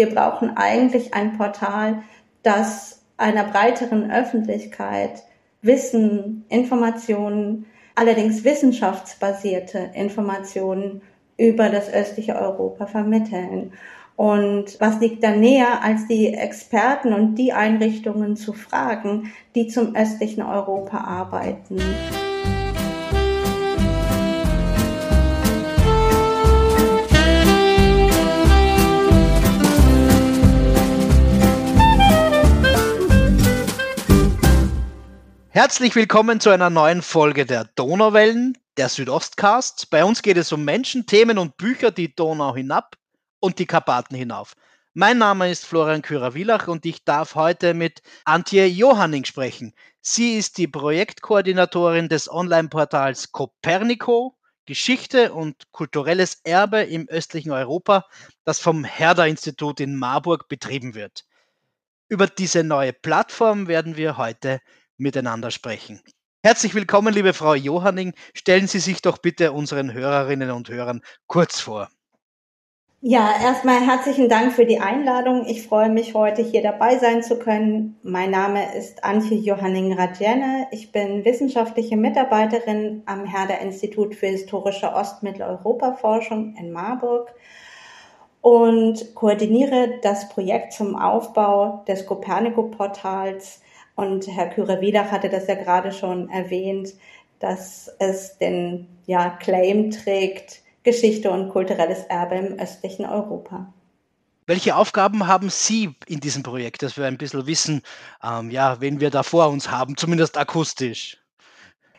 wir brauchen eigentlich ein Portal, das einer breiteren Öffentlichkeit Wissen, Informationen, allerdings wissenschaftsbasierte Informationen über das östliche Europa vermitteln. Und was liegt da näher, als die Experten und die Einrichtungen zu fragen, die zum östlichen Europa arbeiten? Herzlich willkommen zu einer neuen Folge der Donauwellen, der Südostcast. Bei uns geht es um Menschen, Themen und Bücher, die Donau hinab und die Karpaten hinauf. Mein Name ist Florian Kürer-Wielach und ich darf heute mit Antje Johanning sprechen. Sie ist die Projektkoordinatorin des Online-Portals Copernico, Geschichte und kulturelles Erbe im östlichen Europa, das vom Herder-Institut in Marburg betrieben wird. Über diese neue Plattform werden wir heute miteinander sprechen. Herzlich willkommen, liebe Frau Johanning. Stellen Sie sich doch bitte unseren Hörerinnen und Hörern kurz vor. Ja, erstmal herzlichen Dank für die Einladung. Ich freue mich, heute hier dabei sein zu können. Mein Name ist Antje Johanning Rajene. Ich bin wissenschaftliche Mitarbeiterin am Herder Institut für historische Ostmitteleuropa-Forschung in Marburg und koordiniere das Projekt zum Aufbau des Copernico-Portals. Und Herr Küre-Wiedach hatte das ja gerade schon erwähnt, dass es den ja, Claim trägt, Geschichte und kulturelles Erbe im östlichen Europa. Welche Aufgaben haben Sie in diesem Projekt, dass wir ein bisschen wissen, ähm, ja, wen wir da vor uns haben, zumindest akustisch?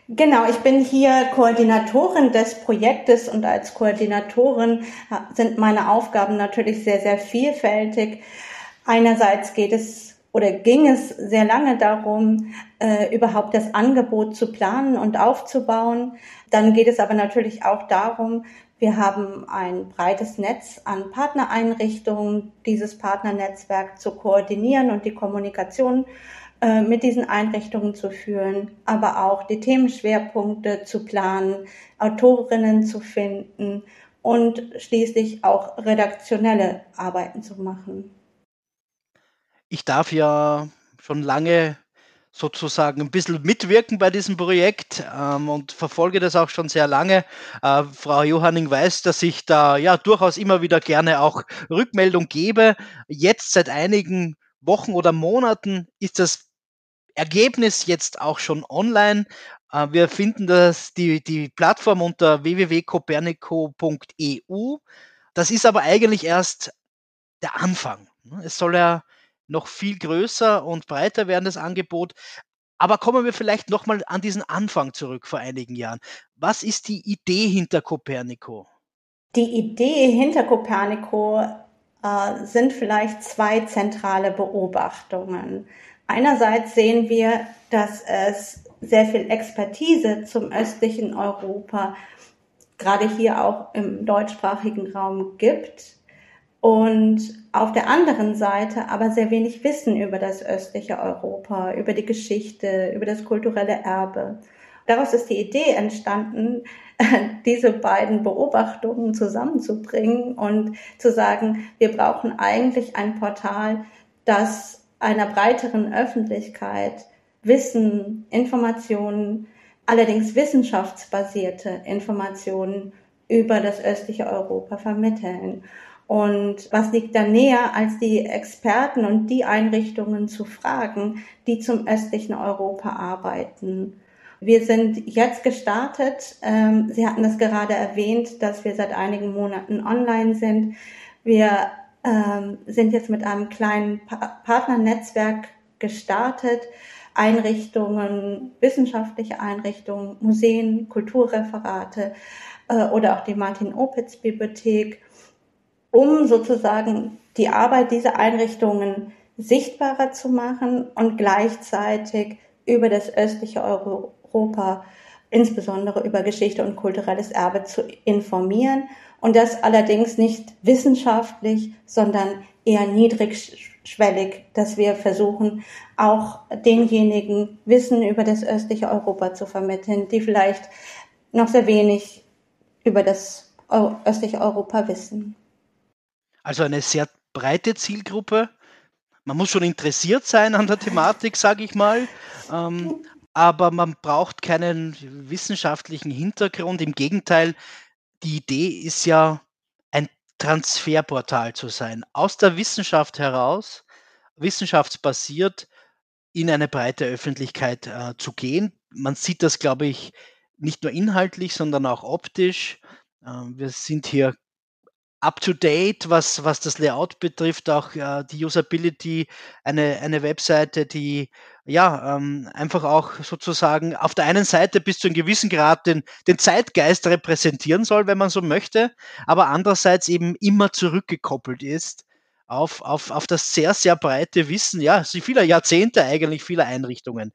Genau, ich bin hier Koordinatorin des Projektes und als Koordinatorin sind meine Aufgaben natürlich sehr, sehr vielfältig. Einerseits geht es oder ging es sehr lange darum, äh, überhaupt das Angebot zu planen und aufzubauen. Dann geht es aber natürlich auch darum, wir haben ein breites Netz an Partnereinrichtungen, dieses Partnernetzwerk zu koordinieren und die Kommunikation äh, mit diesen Einrichtungen zu führen, aber auch die Themenschwerpunkte zu planen, Autorinnen zu finden und schließlich auch redaktionelle Arbeiten zu machen. Ich darf ja schon lange sozusagen ein bisschen mitwirken bei diesem Projekt ähm, und verfolge das auch schon sehr lange. Äh, Frau Johanning weiß, dass ich da ja durchaus immer wieder gerne auch Rückmeldung gebe. Jetzt seit einigen Wochen oder Monaten ist das Ergebnis jetzt auch schon online. Äh, wir finden das, die, die Plattform unter www.copernico.eu. Das ist aber eigentlich erst der Anfang. Es soll ja noch viel größer und breiter werden, das Angebot. Aber kommen wir vielleicht nochmal an diesen Anfang zurück vor einigen Jahren. Was ist die Idee hinter Copernico? Die Idee hinter Copernico äh, sind vielleicht zwei zentrale Beobachtungen. Einerseits sehen wir, dass es sehr viel Expertise zum östlichen Europa, gerade hier auch im deutschsprachigen Raum gibt und auf der anderen Seite aber sehr wenig Wissen über das östliche Europa, über die Geschichte, über das kulturelle Erbe. Daraus ist die Idee entstanden, diese beiden Beobachtungen zusammenzubringen und zu sagen, wir brauchen eigentlich ein Portal, das einer breiteren Öffentlichkeit Wissen, Informationen, allerdings wissenschaftsbasierte Informationen über das östliche Europa vermitteln. Und was liegt da näher, als die Experten und die Einrichtungen zu fragen, die zum östlichen Europa arbeiten? Wir sind jetzt gestartet. Ähm, Sie hatten es gerade erwähnt, dass wir seit einigen Monaten online sind. Wir ähm, sind jetzt mit einem kleinen Partnernetzwerk gestartet. Einrichtungen, wissenschaftliche Einrichtungen, Museen, Kulturreferate äh, oder auch die Martin-Opitz-Bibliothek um sozusagen die Arbeit dieser Einrichtungen sichtbarer zu machen und gleichzeitig über das östliche Europa, insbesondere über Geschichte und kulturelles Erbe zu informieren und das allerdings nicht wissenschaftlich, sondern eher niedrigschwellig, dass wir versuchen, auch denjenigen Wissen über das östliche Europa zu vermitteln, die vielleicht noch sehr wenig über das östliche Europa wissen. Also eine sehr breite Zielgruppe. Man muss schon interessiert sein an der Thematik, sage ich mal. Ähm, aber man braucht keinen wissenschaftlichen Hintergrund. Im Gegenteil, die Idee ist ja, ein Transferportal zu sein. Aus der Wissenschaft heraus, wissenschaftsbasiert, in eine breite Öffentlichkeit äh, zu gehen. Man sieht das, glaube ich, nicht nur inhaltlich, sondern auch optisch. Ähm, wir sind hier up to date, was, was das Layout betrifft, auch äh, die Usability, eine, eine Webseite, die ja ähm, einfach auch sozusagen auf der einen Seite bis zu einem gewissen Grad den, den Zeitgeist repräsentieren soll, wenn man so möchte, aber andererseits eben immer zurückgekoppelt ist auf, auf, auf das sehr, sehr breite Wissen, ja, vieler Jahrzehnte eigentlich, vieler Einrichtungen.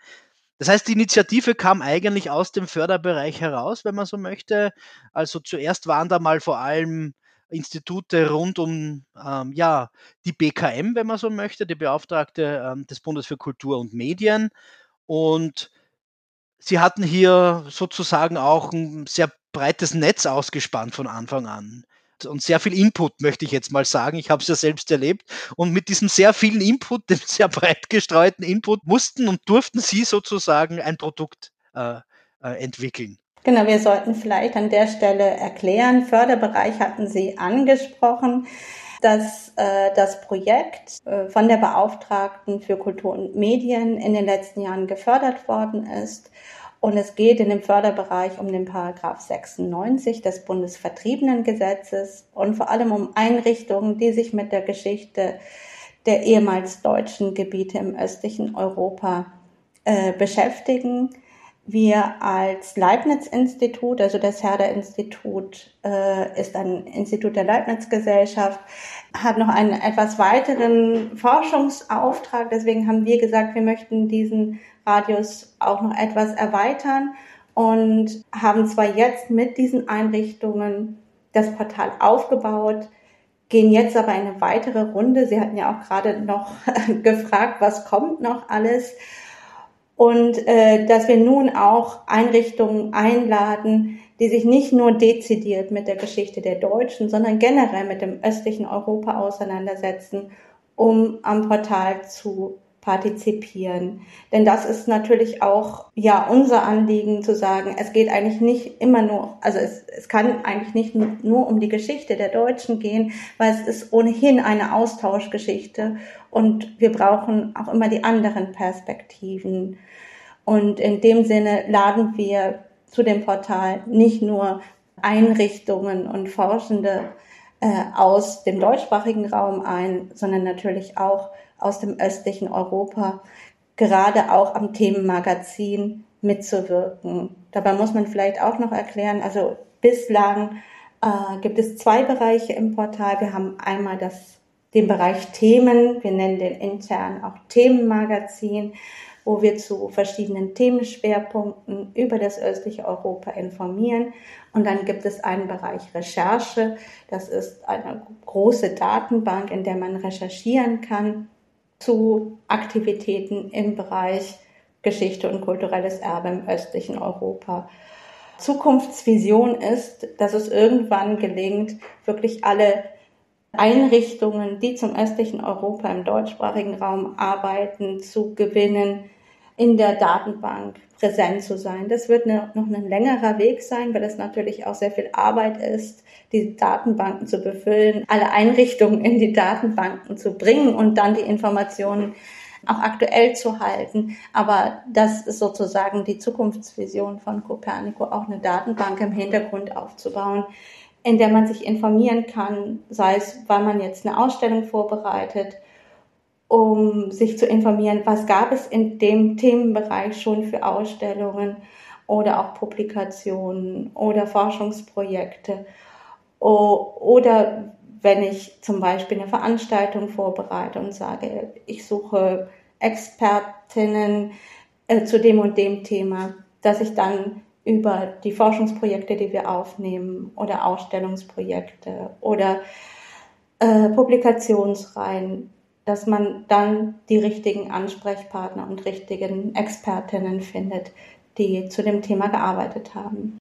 Das heißt, die Initiative kam eigentlich aus dem Förderbereich heraus, wenn man so möchte. Also zuerst waren da mal vor allem Institute rund um ähm, ja, die BKM, wenn man so möchte, die Beauftragte ähm, des Bundes für Kultur und Medien. Und sie hatten hier sozusagen auch ein sehr breites Netz ausgespannt von Anfang an. Und sehr viel Input, möchte ich jetzt mal sagen. Ich habe es ja selbst erlebt. Und mit diesem sehr vielen Input, dem sehr breit gestreuten Input, mussten und durften Sie sozusagen ein Produkt äh, äh, entwickeln. Genau, wir sollten vielleicht an der Stelle erklären, Förderbereich hatten Sie angesprochen, dass äh, das Projekt äh, von der Beauftragten für Kultur und Medien in den letzten Jahren gefördert worden ist. Und es geht in dem Förderbereich um den Paragraph 96 des Bundesvertriebenengesetzes und vor allem um Einrichtungen, die sich mit der Geschichte der ehemals deutschen Gebiete im östlichen Europa äh, beschäftigen. Wir als Leibniz-Institut, also das Herder-Institut äh, ist ein Institut der Leibniz-Gesellschaft, hat noch einen etwas weiteren Forschungsauftrag. Deswegen haben wir gesagt, wir möchten diesen Radius auch noch etwas erweitern und haben zwar jetzt mit diesen Einrichtungen das Portal aufgebaut, gehen jetzt aber eine weitere Runde. Sie hatten ja auch gerade noch gefragt, was kommt noch alles und äh, dass wir nun auch Einrichtungen einladen, die sich nicht nur dezidiert mit der Geschichte der Deutschen, sondern generell mit dem östlichen Europa auseinandersetzen, um am Portal zu partizipieren. Denn das ist natürlich auch ja unser Anliegen zu sagen, es geht eigentlich nicht immer nur, also es, es kann eigentlich nicht nur um die Geschichte der Deutschen gehen, weil es ist ohnehin eine Austauschgeschichte und wir brauchen auch immer die anderen Perspektiven. Und in dem Sinne laden wir zu dem Portal nicht nur Einrichtungen und Forschende äh, aus dem deutschsprachigen Raum ein, sondern natürlich auch aus dem östlichen Europa, gerade auch am Themenmagazin mitzuwirken. Dabei muss man vielleicht auch noch erklären, also bislang äh, gibt es zwei Bereiche im Portal. Wir haben einmal das, den Bereich Themen, wir nennen den intern auch Themenmagazin, wo wir zu verschiedenen Themenschwerpunkten über das östliche Europa informieren. Und dann gibt es einen Bereich Recherche. Das ist eine große Datenbank, in der man recherchieren kann zu Aktivitäten im Bereich Geschichte und kulturelles Erbe im östlichen Europa. Zukunftsvision ist, dass es irgendwann gelingt, wirklich alle Einrichtungen, die zum östlichen Europa im deutschsprachigen Raum arbeiten, zu gewinnen, in der Datenbank präsent zu sein. Das wird noch ein längerer Weg sein, weil es natürlich auch sehr viel Arbeit ist, die Datenbanken zu befüllen, alle Einrichtungen in die Datenbanken zu bringen und dann die Informationen auch aktuell zu halten. Aber das ist sozusagen die Zukunftsvision von Copernico, auch eine Datenbank im Hintergrund aufzubauen, in der man sich informieren kann, sei es, weil man jetzt eine Ausstellung vorbereitet um sich zu informieren, was gab es in dem Themenbereich schon für Ausstellungen oder auch Publikationen oder Forschungsprojekte. Oder wenn ich zum Beispiel eine Veranstaltung vorbereite und sage, ich suche Expertinnen äh, zu dem und dem Thema, dass ich dann über die Forschungsprojekte, die wir aufnehmen oder Ausstellungsprojekte oder äh, Publikationsreihen dass man dann die richtigen Ansprechpartner und richtigen Expertinnen findet, die zu dem Thema gearbeitet haben.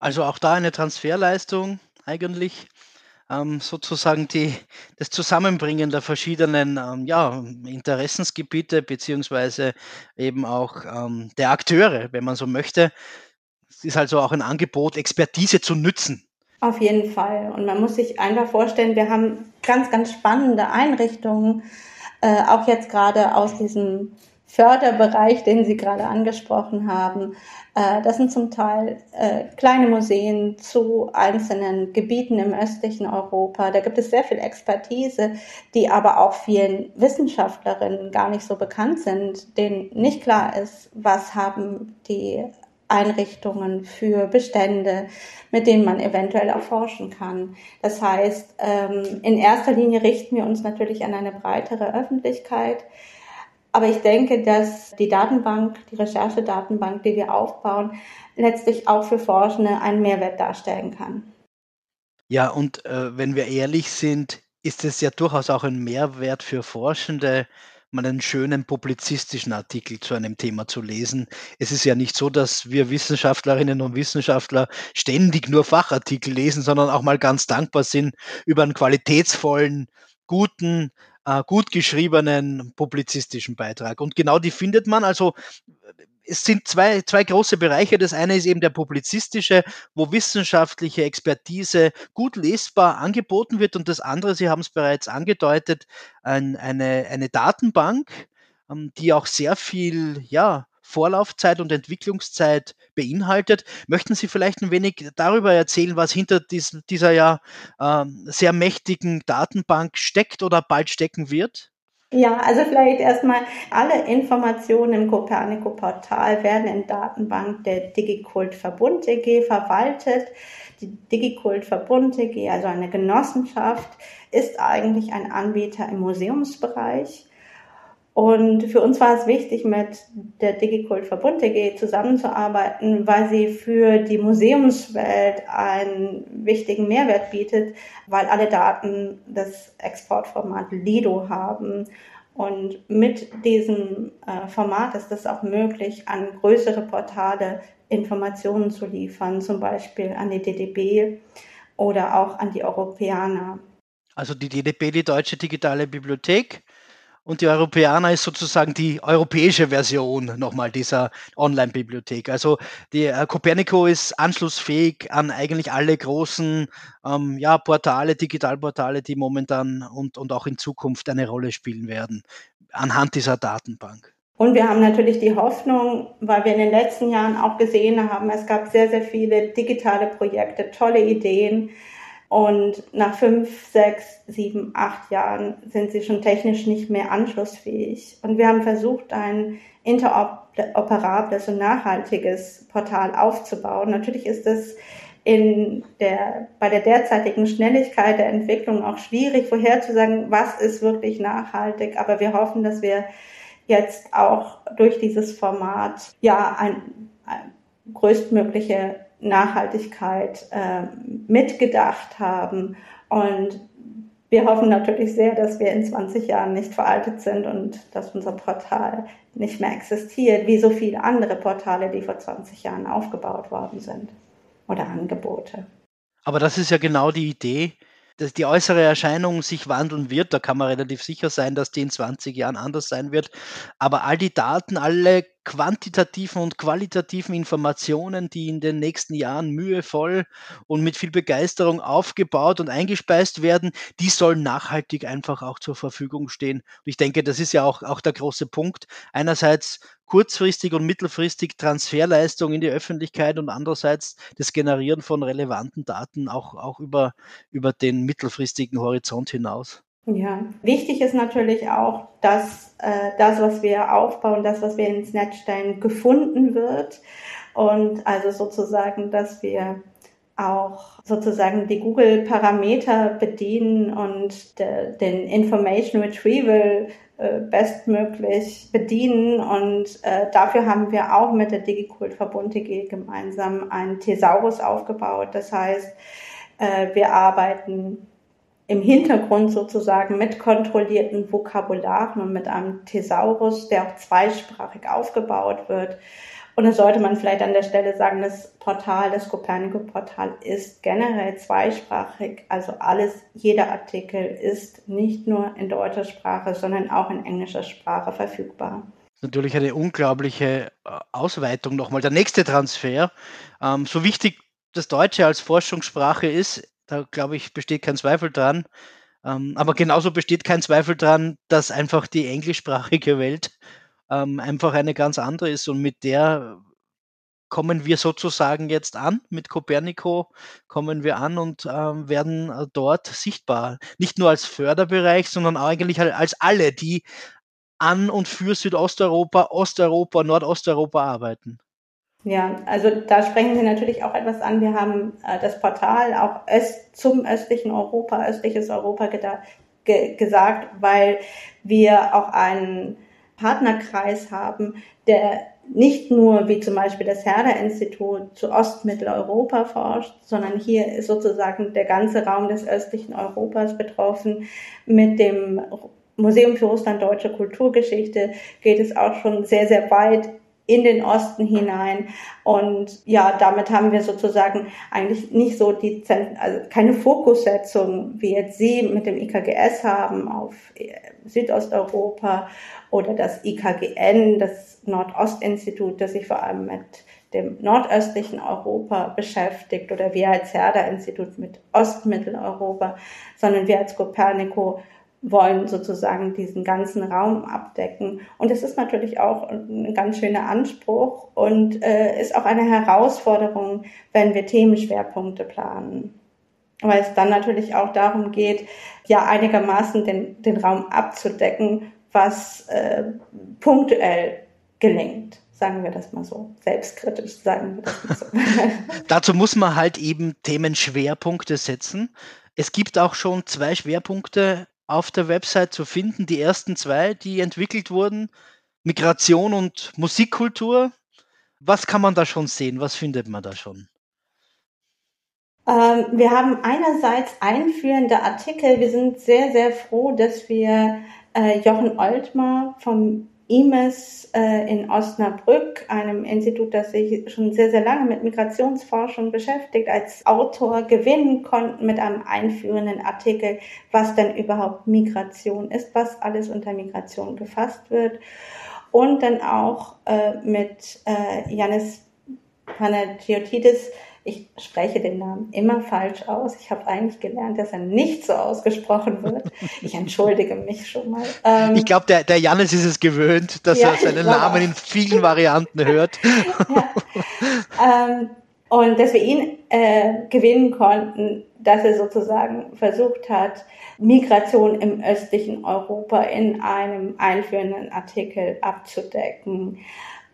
Also auch da eine Transferleistung eigentlich. ähm, sozusagen die, das Zusammenbringen der verschiedenen ähm, ja, Interessensgebiete beziehungsweise eben auch ähm, der Akteure, wenn man so möchte. Es ist also auch ein Angebot, Expertise zu nützen. Auf jeden Fall. Und man muss sich einfach vorstellen, wir haben ganz, ganz spannende Einrichtungen, äh, auch jetzt gerade aus diesem Förderbereich, den Sie gerade angesprochen haben. Äh, das sind zum Teil äh, kleine Museen zu einzelnen Gebieten im östlichen Europa. Da gibt es sehr viel Expertise, die aber auch vielen Wissenschaftlerinnen gar nicht so bekannt sind, denen nicht klar ist, was haben die Einrichtungen für Bestände, mit denen man eventuell erforschen kann. Das heißt, ähm, in erster Linie richten wir uns natürlich an eine breitere Öffentlichkeit. Aber ich denke, dass die Datenbank, die Recherchedatenbank, die wir aufbauen, letztlich auch für Forschende einen Mehrwert darstellen kann. Ja, und äh, wenn wir ehrlich sind, ist es ja durchaus auch ein Mehrwert für Forschende, mal einen schönen publizistischen Artikel zu einem Thema zu lesen. Es ist ja nicht so, dass wir Wissenschaftlerinnen und Wissenschaftler ständig nur Fachartikel lesen, sondern auch mal ganz dankbar sind über einen qualitätsvollen, guten äh, gut geschriebenen publizistischen Beitrag. Und genau die findet man. Also es sind zwei, zwei große Bereiche. Das eine ist eben der publizistische, wo wissenschaftliche Expertise gut lesbar angeboten wird. Und das andere, Sie haben es bereits angedeutet, ein, eine, eine Datenbank, ähm, die auch sehr viel, ja, Vorlaufzeit und Entwicklungszeit beinhaltet. Möchten Sie vielleicht ein wenig darüber erzählen, was hinter diesem, dieser ja ähm, sehr mächtigen Datenbank steckt oder bald stecken wird? Ja, also vielleicht erstmal alle Informationen im Copernico-Portal werden in Datenbank der DigiCult Verbund EG verwaltet. Die DigiCult Verbund EG, also eine Genossenschaft, ist eigentlich ein Anbieter im Museumsbereich und für uns war es wichtig, mit der DigiCult Verbund DG zusammenzuarbeiten, weil sie für die Museumswelt einen wichtigen Mehrwert bietet, weil alle Daten das Exportformat Lido haben. Und mit diesem äh, Format ist es auch möglich, an größere Portale Informationen zu liefern, zum Beispiel an die DDB oder auch an die Europäer. Also die DDB, die Deutsche Digitale Bibliothek, und die Europäer ist sozusagen die europäische Version nochmal dieser Online-Bibliothek. Also die äh, Copernico ist anschlussfähig an eigentlich alle großen ähm, ja, Portale, Digitalportale, die momentan und, und auch in Zukunft eine Rolle spielen werden, anhand dieser Datenbank. Und wir haben natürlich die Hoffnung, weil wir in den letzten Jahren auch gesehen haben, es gab sehr, sehr viele digitale Projekte, tolle Ideen, und nach fünf, sechs, sieben, acht Jahren sind sie schon technisch nicht mehr anschlussfähig. Und wir haben versucht, ein interoperables und nachhaltiges Portal aufzubauen. Natürlich ist es in der, bei der derzeitigen Schnelligkeit der Entwicklung auch schwierig vorherzusagen, was ist wirklich nachhaltig. Aber wir hoffen, dass wir jetzt auch durch dieses Format ja ein, ein größtmögliche Nachhaltigkeit äh, mitgedacht haben. Und wir hoffen natürlich sehr, dass wir in 20 Jahren nicht veraltet sind und dass unser Portal nicht mehr existiert, wie so viele andere Portale, die vor 20 Jahren aufgebaut worden sind oder Angebote. Aber das ist ja genau die Idee, dass die äußere Erscheinung sich wandeln wird. Da kann man relativ sicher sein, dass die in 20 Jahren anders sein wird. Aber all die Daten, alle quantitativen und qualitativen Informationen, die in den nächsten Jahren mühevoll und mit viel Begeisterung aufgebaut und eingespeist werden, die sollen nachhaltig einfach auch zur Verfügung stehen. Und ich denke, das ist ja auch, auch der große Punkt. Einerseits kurzfristig und mittelfristig Transferleistung in die Öffentlichkeit und andererseits das Generieren von relevanten Daten auch, auch über, über den mittelfristigen Horizont hinaus. Ja, wichtig ist natürlich auch, dass äh, das, was wir aufbauen, das, was wir ins Netz stellen, gefunden wird. Und also sozusagen, dass wir auch sozusagen die Google-Parameter bedienen und de, den Information Retrieval äh, bestmöglich bedienen. Und äh, dafür haben wir auch mit der DigiCult Verbund DG gemeinsam einen Thesaurus aufgebaut. Das heißt, äh, wir arbeiten im Hintergrund sozusagen mit kontrollierten Vokabularen und mit einem Thesaurus, der auch zweisprachig aufgebaut wird. Und das sollte man vielleicht an der Stelle sagen, das Portal, das Copernico-Portal ist generell zweisprachig. Also alles, jeder Artikel ist nicht nur in deutscher Sprache, sondern auch in englischer Sprache verfügbar. Natürlich eine unglaubliche äh, Ausweitung nochmal. Der nächste Transfer, ähm, so wichtig das Deutsche als Forschungssprache ist, da glaube ich, besteht kein Zweifel dran. Ähm, aber genauso besteht kein Zweifel dran, dass einfach die englischsprachige Welt ähm, einfach eine ganz andere ist und mit der kommen wir sozusagen jetzt an. Mit Copernico kommen wir an und ähm, werden äh, dort sichtbar. Nicht nur als Förderbereich, sondern eigentlich als alle, die an und für Südosteuropa, Osteuropa, Nordosteuropa arbeiten. Ja, also da sprechen Sie natürlich auch etwas an. Wir haben äh, das Portal auch öst, zum östlichen Europa, östliches Europa ge gesagt, weil wir auch einen Partnerkreis haben, der nicht nur wie zum Beispiel das Herder-Institut zu Ostmitteleuropa forscht, sondern hier ist sozusagen der ganze Raum des östlichen Europas betroffen. Mit dem Museum für Russland Deutsche Kulturgeschichte geht es auch schon sehr, sehr weit in den Osten hinein. Und ja, damit haben wir sozusagen eigentlich nicht so die, also keine Fokussetzung, wie jetzt Sie mit dem IKGS haben auf äh, Südosteuropa oder das IKGN, das Nordostinstitut, das sich vor allem mit dem nordöstlichen Europa beschäftigt oder wir als Herder-Institut mit Ostmitteleuropa, sondern wir als Copernico wollen sozusagen diesen ganzen Raum abdecken. Und es ist natürlich auch ein ganz schöner Anspruch und äh, ist auch eine Herausforderung, wenn wir Themenschwerpunkte planen. Weil es dann natürlich auch darum geht, ja einigermaßen den, den Raum abzudecken, was äh, punktuell gelingt. Sagen wir das mal so. Selbstkritisch sagen wir das mal so. Dazu muss man halt eben Themenschwerpunkte setzen. Es gibt auch schon zwei Schwerpunkte auf der Website zu finden. Die ersten zwei, die entwickelt wurden, Migration und Musikkultur. Was kann man da schon sehen? Was findet man da schon? Ähm, wir haben einerseits einführende Artikel. Wir sind sehr, sehr froh, dass wir äh, Jochen Oltmar vom IMES äh, in Osnabrück, einem Institut, das sich schon sehr, sehr lange mit Migrationsforschung beschäftigt, als Autor gewinnen konnten mit einem einführenden Artikel, was denn überhaupt Migration ist, was alles unter Migration gefasst wird. Und dann auch äh, mit äh, Janis Panagiotides ich spreche den Namen immer falsch aus. Ich habe eigentlich gelernt, dass er nicht so ausgesprochen wird. Ich entschuldige mich schon mal. Ähm, ich glaube, der, der Janis ist es gewöhnt, dass ja, er seinen Namen in vielen Varianten hört. Ja. Ähm, und dass wir ihn äh, gewinnen konnten, dass er sozusagen versucht hat, Migration im östlichen Europa in einem einführenden Artikel abzudecken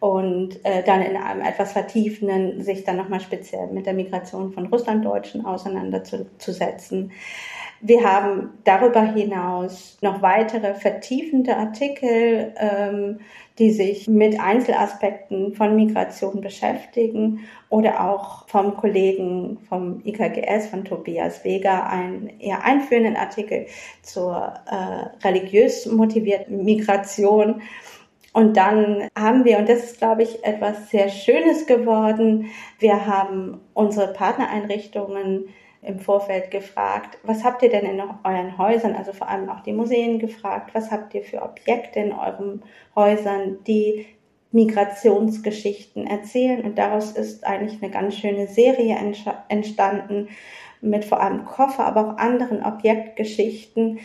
und äh, dann in einem etwas vertiefenden sich dann nochmal speziell mit der Migration von Russlanddeutschen auseinanderzusetzen. Wir haben darüber hinaus noch weitere vertiefende Artikel, ähm, die sich mit Einzelaspekten von Migration beschäftigen oder auch vom Kollegen vom IKGS, von Tobias Vega, einen eher einführenden Artikel zur äh, religiös motivierten Migration und dann haben wir, und das ist, glaube ich, etwas sehr Schönes geworden, wir haben unsere Partnereinrichtungen im Vorfeld gefragt, was habt ihr denn in euren Häusern, also vor allem auch die Museen gefragt, was habt ihr für Objekte in euren Häusern, die Migrationsgeschichten erzählen. Und daraus ist eigentlich eine ganz schöne Serie entstanden mit vor allem Koffer, aber auch anderen Objektgeschichten,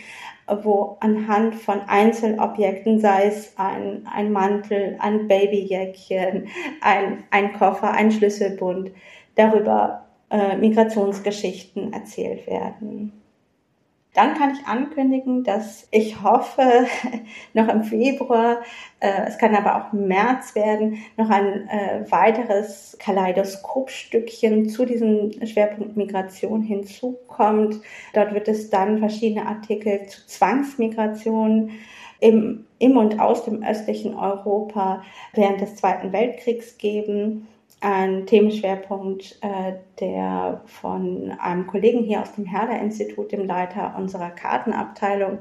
wo anhand von Einzelobjekten, sei es ein, ein Mantel, ein Babyjäckchen, ein, ein Koffer, ein Schlüsselbund, darüber äh, Migrationsgeschichten erzählt werden. Dann kann ich ankündigen, dass ich hoffe, noch im Februar, äh, es kann aber auch März werden, noch ein äh, weiteres Kaleidoskopstückchen zu diesem Schwerpunkt Migration hinzukommt. Dort wird es dann verschiedene Artikel zu Zwangsmigration im, im und aus dem östlichen Europa während des Zweiten Weltkriegs geben ein Themenschwerpunkt, äh, der von einem Kollegen hier aus dem Herder-Institut, dem Leiter unserer Kartenabteilung,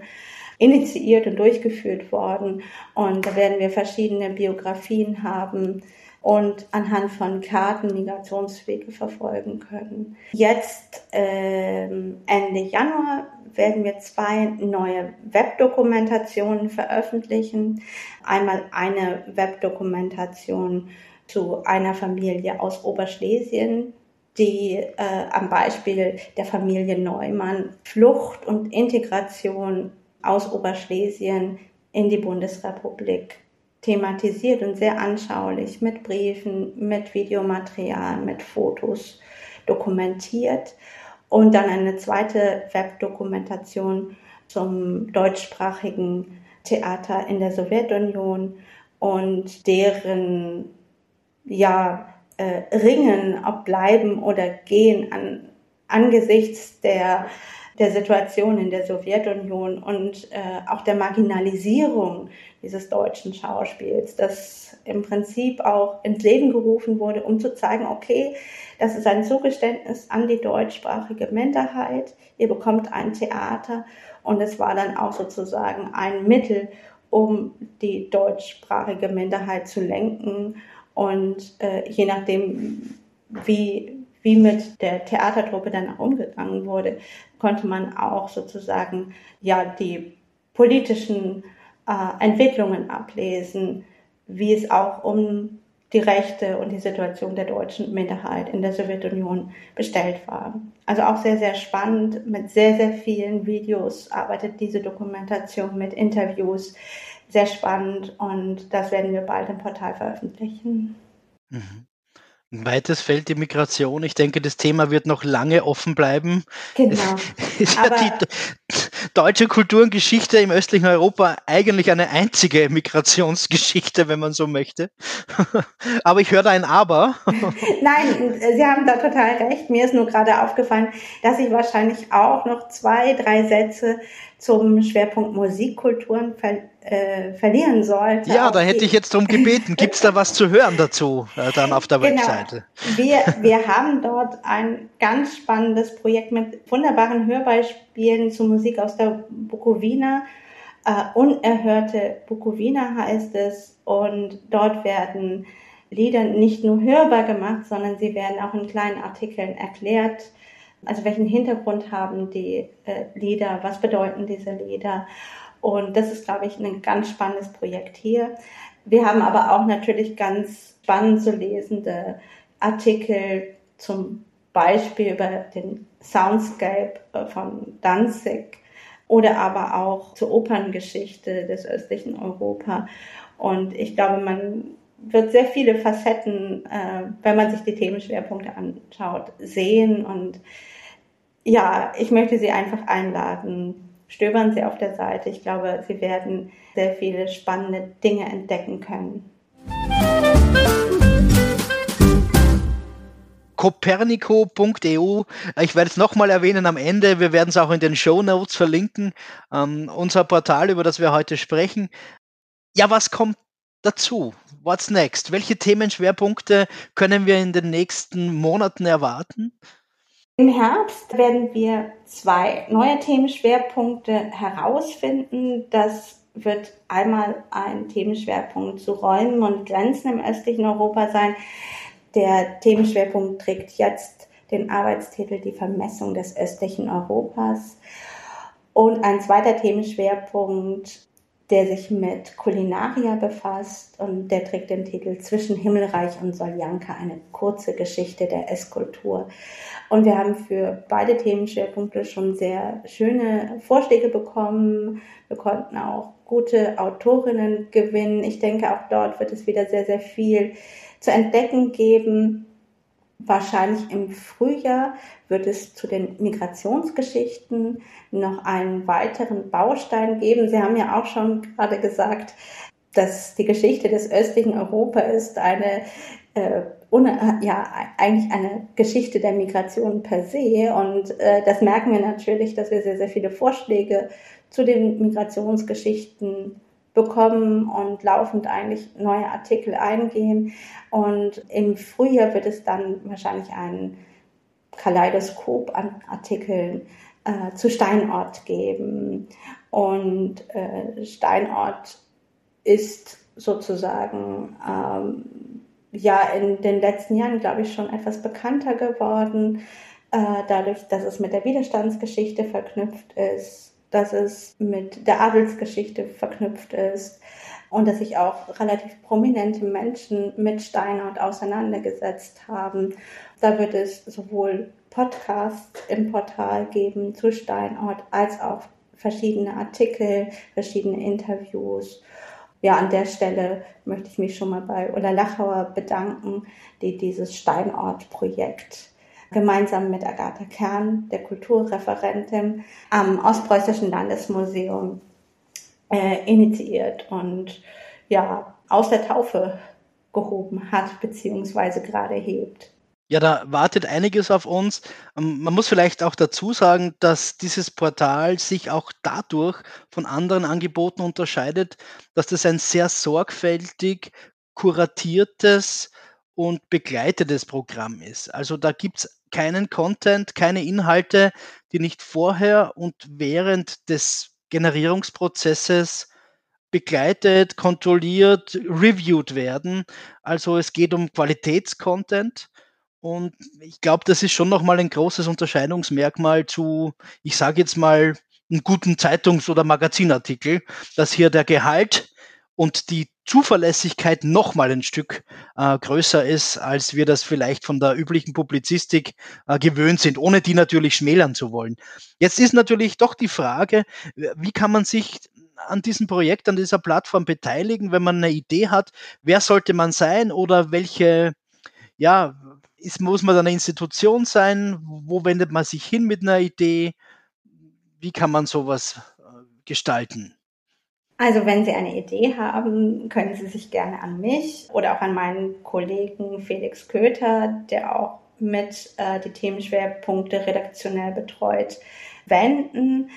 initiiert und durchgeführt worden. Und da werden wir verschiedene Biografien haben und anhand von Karten Migrationswege verfolgen können. Jetzt ähm, Ende Januar werden wir zwei neue Webdokumentationen veröffentlichen. Einmal eine Webdokumentation zu einer Familie aus Oberschlesien, die äh, am Beispiel der Familie Neumann Flucht und Integration aus Oberschlesien in die Bundesrepublik thematisiert und sehr anschaulich mit Briefen, mit Videomaterial, mit Fotos dokumentiert. Und dann eine zweite Webdokumentation zum deutschsprachigen Theater in der Sowjetunion und deren ja, äh, Ringen, ob bleiben oder gehen an, angesichts der, der Situation in der Sowjetunion und äh, auch der Marginalisierung dieses deutschen Schauspiels, das im Prinzip auch ins Leben gerufen wurde, um zu zeigen, okay, das ist ein Zugeständnis an die deutschsprachige Minderheit, ihr bekommt ein Theater. Und es war dann auch sozusagen ein Mittel, um die deutschsprachige Minderheit zu lenken und äh, je nachdem, wie, wie mit der Theatertruppe dann umgegangen wurde, konnte man auch sozusagen ja die politischen äh, Entwicklungen ablesen, wie es auch um die Rechte und die Situation der deutschen Minderheit in der Sowjetunion bestellt war. Also auch sehr, sehr spannend. Mit sehr, sehr vielen Videos arbeitet diese Dokumentation mit Interviews. Sehr spannend und das werden wir bald im Portal veröffentlichen. Mhm. Ein weites Feld die Migration. Ich denke, das Thema wird noch lange offen bleiben. Genau. Ist ja die deutsche Kultur und Geschichte im östlichen Europa eigentlich eine einzige Migrationsgeschichte, wenn man so möchte. Aber ich höre da ein Aber. Nein, Sie haben da total recht. Mir ist nur gerade aufgefallen, dass ich wahrscheinlich auch noch zwei, drei Sätze zum Schwerpunkt Musikkulturen ver äh, verlieren sollte. Ja, da hätte ich jetzt darum gebeten. Gibt es da was zu hören dazu, äh, dann auf der genau. Webseite? Wir, wir haben dort ein ganz spannendes Projekt mit wunderbaren Hörbeispielen zu Musik aus der Bukowina. Äh, Unerhörte Bukowina heißt es. Und dort werden Lieder nicht nur hörbar gemacht, sondern sie werden auch in kleinen Artikeln erklärt also welchen Hintergrund haben die äh, Lieder, was bedeuten diese Lieder. Und das ist, glaube ich, ein ganz spannendes Projekt hier. Wir haben aber auch natürlich ganz spannend zu lesende Artikel zum Beispiel über den Soundscape äh, von Danzig oder aber auch zur Operngeschichte des östlichen Europa. Und ich glaube, man wird sehr viele Facetten, äh, wenn man sich die Themenschwerpunkte anschaut, sehen und ja, ich möchte Sie einfach einladen. Stöbern Sie auf der Seite. Ich glaube, Sie werden sehr viele spannende Dinge entdecken können. Copernico.eu. Ich werde es nochmal erwähnen am Ende. Wir werden es auch in den Show Notes verlinken. Ähm, unser Portal, über das wir heute sprechen. Ja, was kommt dazu? What's next? Welche Themenschwerpunkte können wir in den nächsten Monaten erwarten? Im Herbst werden wir zwei neue Themenschwerpunkte herausfinden. Das wird einmal ein Themenschwerpunkt zu Räumen und Grenzen im östlichen Europa sein. Der Themenschwerpunkt trägt jetzt den Arbeitstitel Die Vermessung des östlichen Europas. Und ein zweiter Themenschwerpunkt, der sich mit Kulinaria befasst und der trägt den Titel Zwischen Himmelreich und Soljanka, eine kurze Geschichte der Esskultur. Und wir haben für beide Themenschwerpunkte schon sehr schöne Vorschläge bekommen. Wir konnten auch gute Autorinnen gewinnen. Ich denke, auch dort wird es wieder sehr, sehr viel zu entdecken geben. Wahrscheinlich im Frühjahr wird es zu den Migrationsgeschichten noch einen weiteren Baustein geben. Sie haben ja auch schon gerade gesagt, dass die Geschichte des östlichen Europa ist eine äh, ohne, ja, eigentlich eine Geschichte der Migration per se. Und äh, das merken wir natürlich, dass wir sehr, sehr viele Vorschläge zu den Migrationsgeschichten bekommen und laufend eigentlich neue Artikel eingehen. Und im Frühjahr wird es dann wahrscheinlich ein Kaleidoskop an Artikeln äh, zu Steinort geben. Und äh, Steinort ist sozusagen ähm, ja in den letzten Jahren, glaube ich, schon etwas bekannter geworden, äh, dadurch, dass es mit der Widerstandsgeschichte verknüpft ist, dass es mit der Adelsgeschichte verknüpft ist und dass sich auch relativ prominente Menschen mit Steinort auseinandergesetzt haben. Da wird es sowohl Podcasts im Portal geben zu Steinort als auch verschiedene Artikel, verschiedene Interviews. Ja, an der Stelle möchte ich mich schon mal bei Ulla Lachauer bedanken, die dieses Steinort-Projekt gemeinsam mit Agatha Kern, der Kulturreferentin am Ostpreußischen Landesmuseum, äh, initiiert und ja aus der Taufe gehoben hat, beziehungsweise gerade hebt. Ja, da wartet einiges auf uns. Ähm, man muss vielleicht auch dazu sagen, dass dieses Portal sich auch dadurch von anderen Angeboten unterscheidet, dass das ein sehr sorgfältig kuratiertes und begleitetes Programm ist. Also da gibt es keinen Content, keine Inhalte, die nicht vorher und während des Generierungsprozesses begleitet, kontrolliert, reviewed werden. Also es geht um Qualitätscontent und ich glaube, das ist schon nochmal ein großes Unterscheidungsmerkmal zu, ich sage jetzt mal, einem guten Zeitungs- oder Magazinartikel, dass hier der Gehalt und die Zuverlässigkeit nochmal ein Stück äh, größer ist, als wir das vielleicht von der üblichen Publizistik äh, gewöhnt sind, ohne die natürlich schmälern zu wollen. Jetzt ist natürlich doch die Frage, wie kann man sich an diesem Projekt, an dieser Plattform beteiligen, wenn man eine Idee hat, wer sollte man sein oder welche, ja, ist, muss man eine Institution sein? Wo wendet man sich hin mit einer Idee? Wie kann man sowas äh, gestalten? Also wenn Sie eine Idee haben, können Sie sich gerne an mich oder auch an meinen Kollegen Felix Köter, der auch mit äh, die Themenschwerpunkte redaktionell betreut, wenden.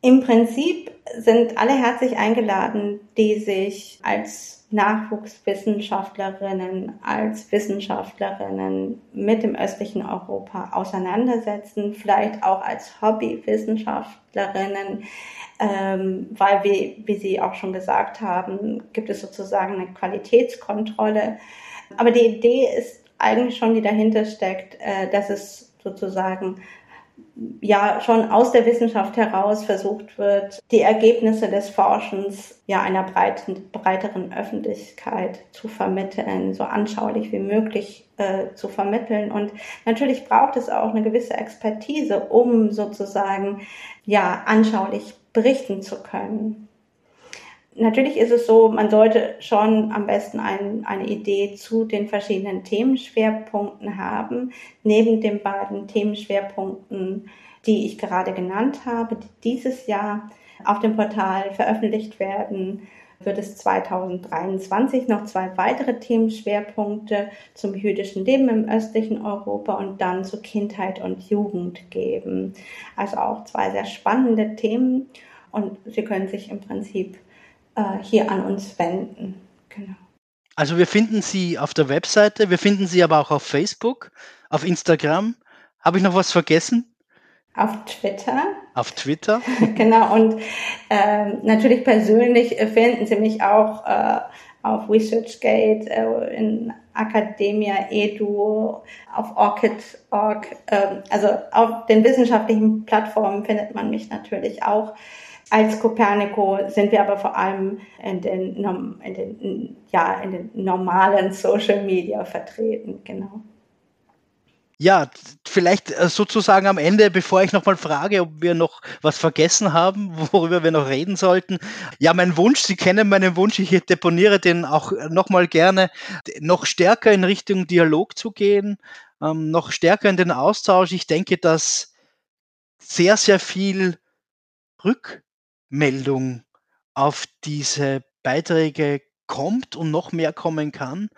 Im Prinzip sind alle herzlich eingeladen, die sich als Nachwuchswissenschaftlerinnen, als Wissenschaftlerinnen mit dem östlichen Europa auseinandersetzen, vielleicht auch als Hobbywissenschaftlerinnen, ähm, weil, wie, wie Sie auch schon gesagt haben, gibt es sozusagen eine Qualitätskontrolle. Aber die Idee ist eigentlich schon, die dahinter steckt, äh, dass es sozusagen ja schon aus der Wissenschaft heraus versucht wird, die Ergebnisse des Forschens ja einer breiten, breiteren Öffentlichkeit zu vermitteln, so anschaulich wie möglich äh, zu vermitteln. Und natürlich braucht es auch eine gewisse Expertise, um sozusagen ja anschaulich berichten zu können. Natürlich ist es so, man sollte schon am besten ein, eine Idee zu den verschiedenen Themenschwerpunkten haben. Neben den beiden Themenschwerpunkten, die ich gerade genannt habe, die dieses Jahr auf dem Portal veröffentlicht werden, wird es 2023 noch zwei weitere Themenschwerpunkte zum jüdischen Leben im östlichen Europa und dann zu Kindheit und Jugend geben. Also auch zwei sehr spannende Themen und Sie können sich im Prinzip äh, hier an uns wenden. Genau. Also wir finden Sie auf der Webseite, wir finden Sie aber auch auf Facebook, auf Instagram. Habe ich noch was vergessen? Auf Twitter. Auf Twitter. genau, und äh, natürlich persönlich finden Sie mich auch äh, auf ResearchGate, äh, in Academia Edu, auf Orchid.org. Äh, also auf den wissenschaftlichen Plattformen findet man mich natürlich auch. Als Copernico sind wir aber vor allem in den, in den, ja, in den normalen Social Media vertreten, genau. Ja, vielleicht äh, sozusagen am Ende, bevor ich nochmal frage, ob wir noch was vergessen haben, worüber wir noch reden sollten. Ja, mein Wunsch, Sie kennen meinen Wunsch, ich deponiere den auch nochmal gerne, noch stärker in Richtung Dialog zu gehen, ähm, noch stärker in den Austausch. Ich denke, dass sehr, sehr viel Rück Meldung auf diese Beiträge kommt und noch mehr kommen kann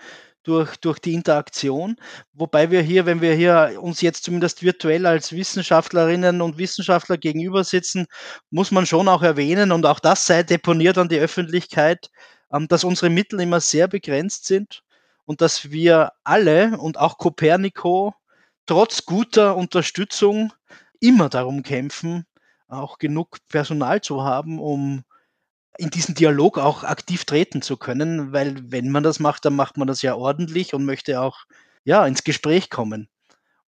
durch, durch die Interaktion. Wobei wir hier, wenn wir hier uns jetzt zumindest virtuell als Wissenschaftlerinnen und Wissenschaftler gegenüber sitzen, muss man schon auch erwähnen und auch das sei deponiert an die Öffentlichkeit, ähm, dass unsere Mittel immer sehr begrenzt sind und dass wir alle und auch Copernico trotz guter Unterstützung immer darum kämpfen, auch genug Personal zu haben, um in diesen Dialog auch aktiv treten zu können, weil wenn man das macht, dann macht man das ja ordentlich und möchte auch ja ins Gespräch kommen.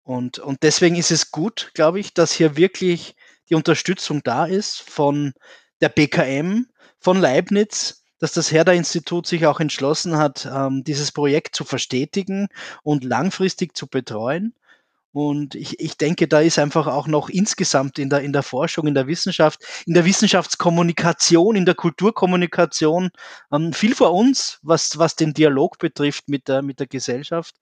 Und, und deswegen ist es gut, glaube ich, dass hier wirklich die Unterstützung da ist von der BKM, von Leibniz, dass das Herder-Institut sich auch entschlossen hat, ähm, dieses Projekt zu verstetigen und langfristig zu betreuen. Und ich, ich denke, da ist einfach auch noch insgesamt in der, in der Forschung, in der Wissenschaft, in der Wissenschaftskommunikation, in der Kulturkommunikation ähm, viel vor uns, was, was den Dialog betrifft mit der, mit der Gesellschaft.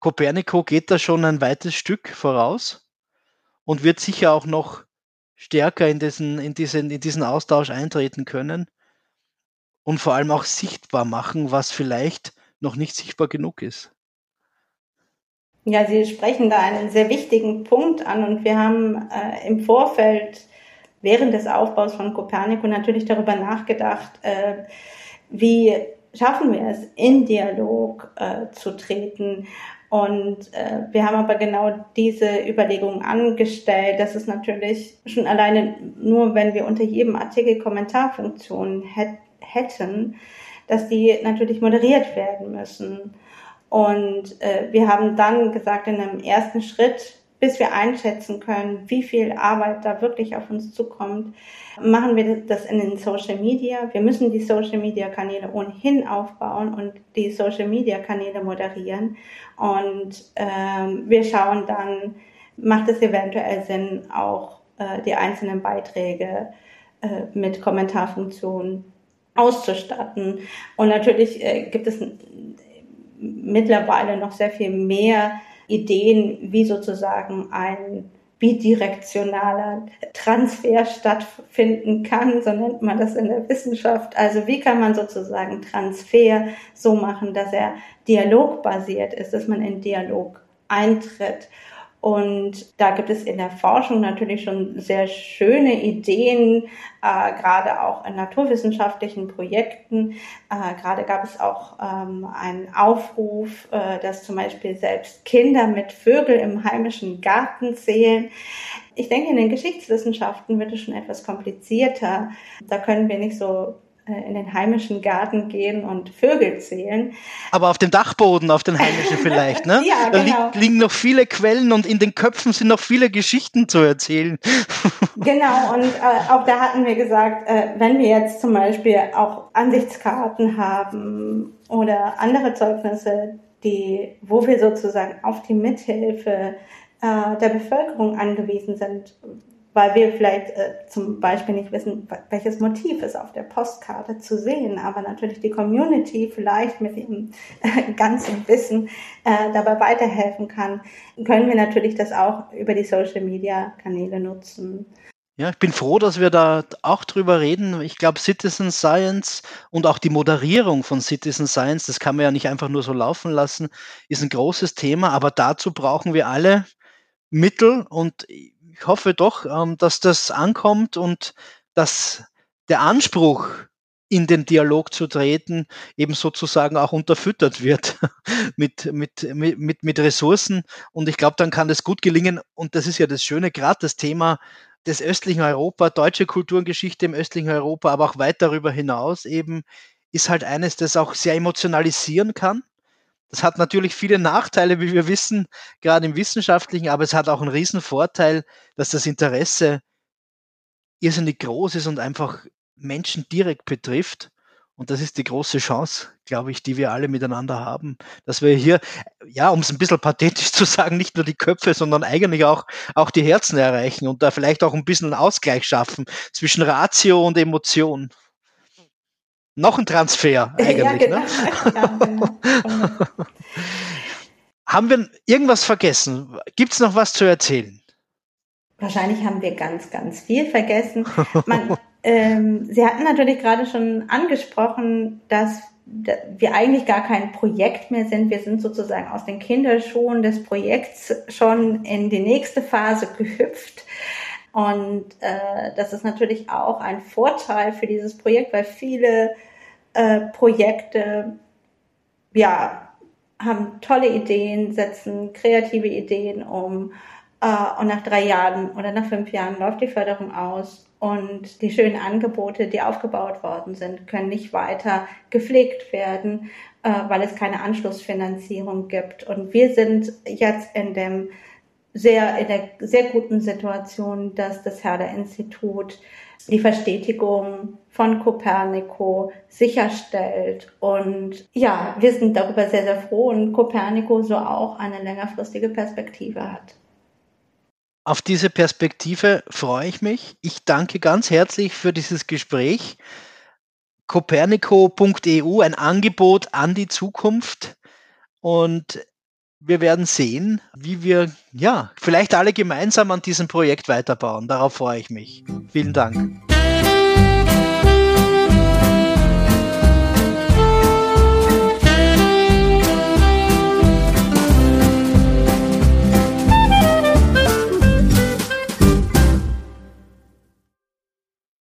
Copernico geht da schon ein weites Stück voraus und wird sicher auch noch stärker in diesen, in diesen, in diesen Austausch eintreten können und vor allem auch sichtbar machen, was vielleicht noch nicht sichtbar genug ist. Ja, Sie sprechen da einen sehr wichtigen Punkt an und wir haben äh, im Vorfeld während des Aufbaus von Copernico natürlich darüber nachgedacht, äh, wie schaffen wir es, in Dialog äh, zu treten. Und äh, wir haben aber genau diese Überlegungen angestellt, dass es natürlich schon alleine nur, wenn wir unter jedem Artikel Kommentarfunktionen hätten, dass die natürlich moderiert werden müssen. Und äh, wir haben dann gesagt, in einem ersten Schritt, bis wir einschätzen können, wie viel Arbeit da wirklich auf uns zukommt, machen wir das in den Social Media. Wir müssen die Social Media Kanäle ohnehin aufbauen und die Social Media Kanäle moderieren. Und ähm, wir schauen dann, macht es eventuell Sinn, auch äh, die einzelnen Beiträge äh, mit Kommentarfunktionen auszustatten. Und natürlich äh, gibt es mittlerweile noch sehr viel mehr Ideen, wie sozusagen ein bidirektionaler Transfer stattfinden kann, so nennt man das in der Wissenschaft. Also wie kann man sozusagen Transfer so machen, dass er dialogbasiert ist, dass man in Dialog eintritt und da gibt es in der Forschung natürlich schon sehr schöne Ideen, äh, gerade auch in naturwissenschaftlichen Projekten. Äh, gerade gab es auch ähm, einen Aufruf, äh, dass zum Beispiel selbst Kinder mit Vögel im heimischen Garten zählen. Ich denke, in den Geschichtswissenschaften wird es schon etwas komplizierter. Da können wir nicht so in den heimischen Garten gehen und Vögel zählen. Aber auf dem Dachboden, auf den heimischen vielleicht, ne? ja, genau. Da li liegen noch viele Quellen und in den Köpfen sind noch viele Geschichten zu erzählen. genau, und äh, auch da hatten wir gesagt, äh, wenn wir jetzt zum Beispiel auch Ansichtskarten haben oder andere Zeugnisse, die, wo wir sozusagen auf die Mithilfe äh, der Bevölkerung angewiesen sind, weil wir vielleicht äh, zum Beispiel nicht wissen, welches Motiv ist auf der Postkarte zu sehen, aber natürlich die Community vielleicht mit ihrem ganzen Wissen äh, dabei weiterhelfen kann, können wir natürlich das auch über die Social-Media-Kanäle nutzen. Ja, ich bin froh, dass wir da auch drüber reden. Ich glaube, Citizen Science und auch die Moderierung von Citizen Science, das kann man ja nicht einfach nur so laufen lassen, ist ein großes Thema, aber dazu brauchen wir alle Mittel und ich hoffe doch, ähm, dass das ankommt und dass der Anspruch, in den Dialog zu treten, eben sozusagen auch unterfüttert wird mit, mit, mit, mit Ressourcen. Und ich glaube, dann kann das gut gelingen. Und das ist ja das Schöne, gerade das Thema des östlichen Europa, deutsche Kulturgeschichte im östlichen Europa, aber auch weit darüber hinaus eben, ist halt eines, das auch sehr emotionalisieren kann. Das hat natürlich viele Nachteile, wie wir wissen, gerade im Wissenschaftlichen, aber es hat auch einen riesen Vorteil, dass das Interesse irrsinnig groß ist und einfach Menschen direkt betrifft. Und das ist die große Chance, glaube ich, die wir alle miteinander haben, dass wir hier, ja, um es ein bisschen pathetisch zu sagen, nicht nur die Köpfe, sondern eigentlich auch, auch die Herzen erreichen und da vielleicht auch ein bisschen einen Ausgleich schaffen zwischen Ratio und Emotion. Noch ein Transfer eigentlich. ja, genau. Ne? Ja, genau. haben wir irgendwas vergessen? Gibt es noch was zu erzählen? Wahrscheinlich haben wir ganz, ganz viel vergessen. Man, ähm, Sie hatten natürlich gerade schon angesprochen, dass wir eigentlich gar kein Projekt mehr sind. Wir sind sozusagen aus den Kinderschuhen des Projekts schon in die nächste Phase gehüpft. Und äh, das ist natürlich auch ein Vorteil für dieses Projekt, weil viele äh, Projekte ja haben tolle Ideen, setzen kreative Ideen um äh, und nach drei Jahren oder nach fünf Jahren läuft die Förderung aus und die schönen Angebote, die aufgebaut worden sind, können nicht weiter gepflegt werden, äh, weil es keine Anschlussfinanzierung gibt. Und wir sind jetzt in dem sehr, in der sehr guten Situation, dass das Herder-Institut die Verstetigung von Copernico sicherstellt. Und ja, wir sind darüber sehr, sehr froh und Copernico so auch eine längerfristige Perspektive hat. Auf diese Perspektive freue ich mich. Ich danke ganz herzlich für dieses Gespräch. Copernico.eu, ein Angebot an die Zukunft. Und wir werden sehen, wie wir ja vielleicht alle gemeinsam an diesem Projekt weiterbauen. Darauf freue ich mich. Vielen Dank.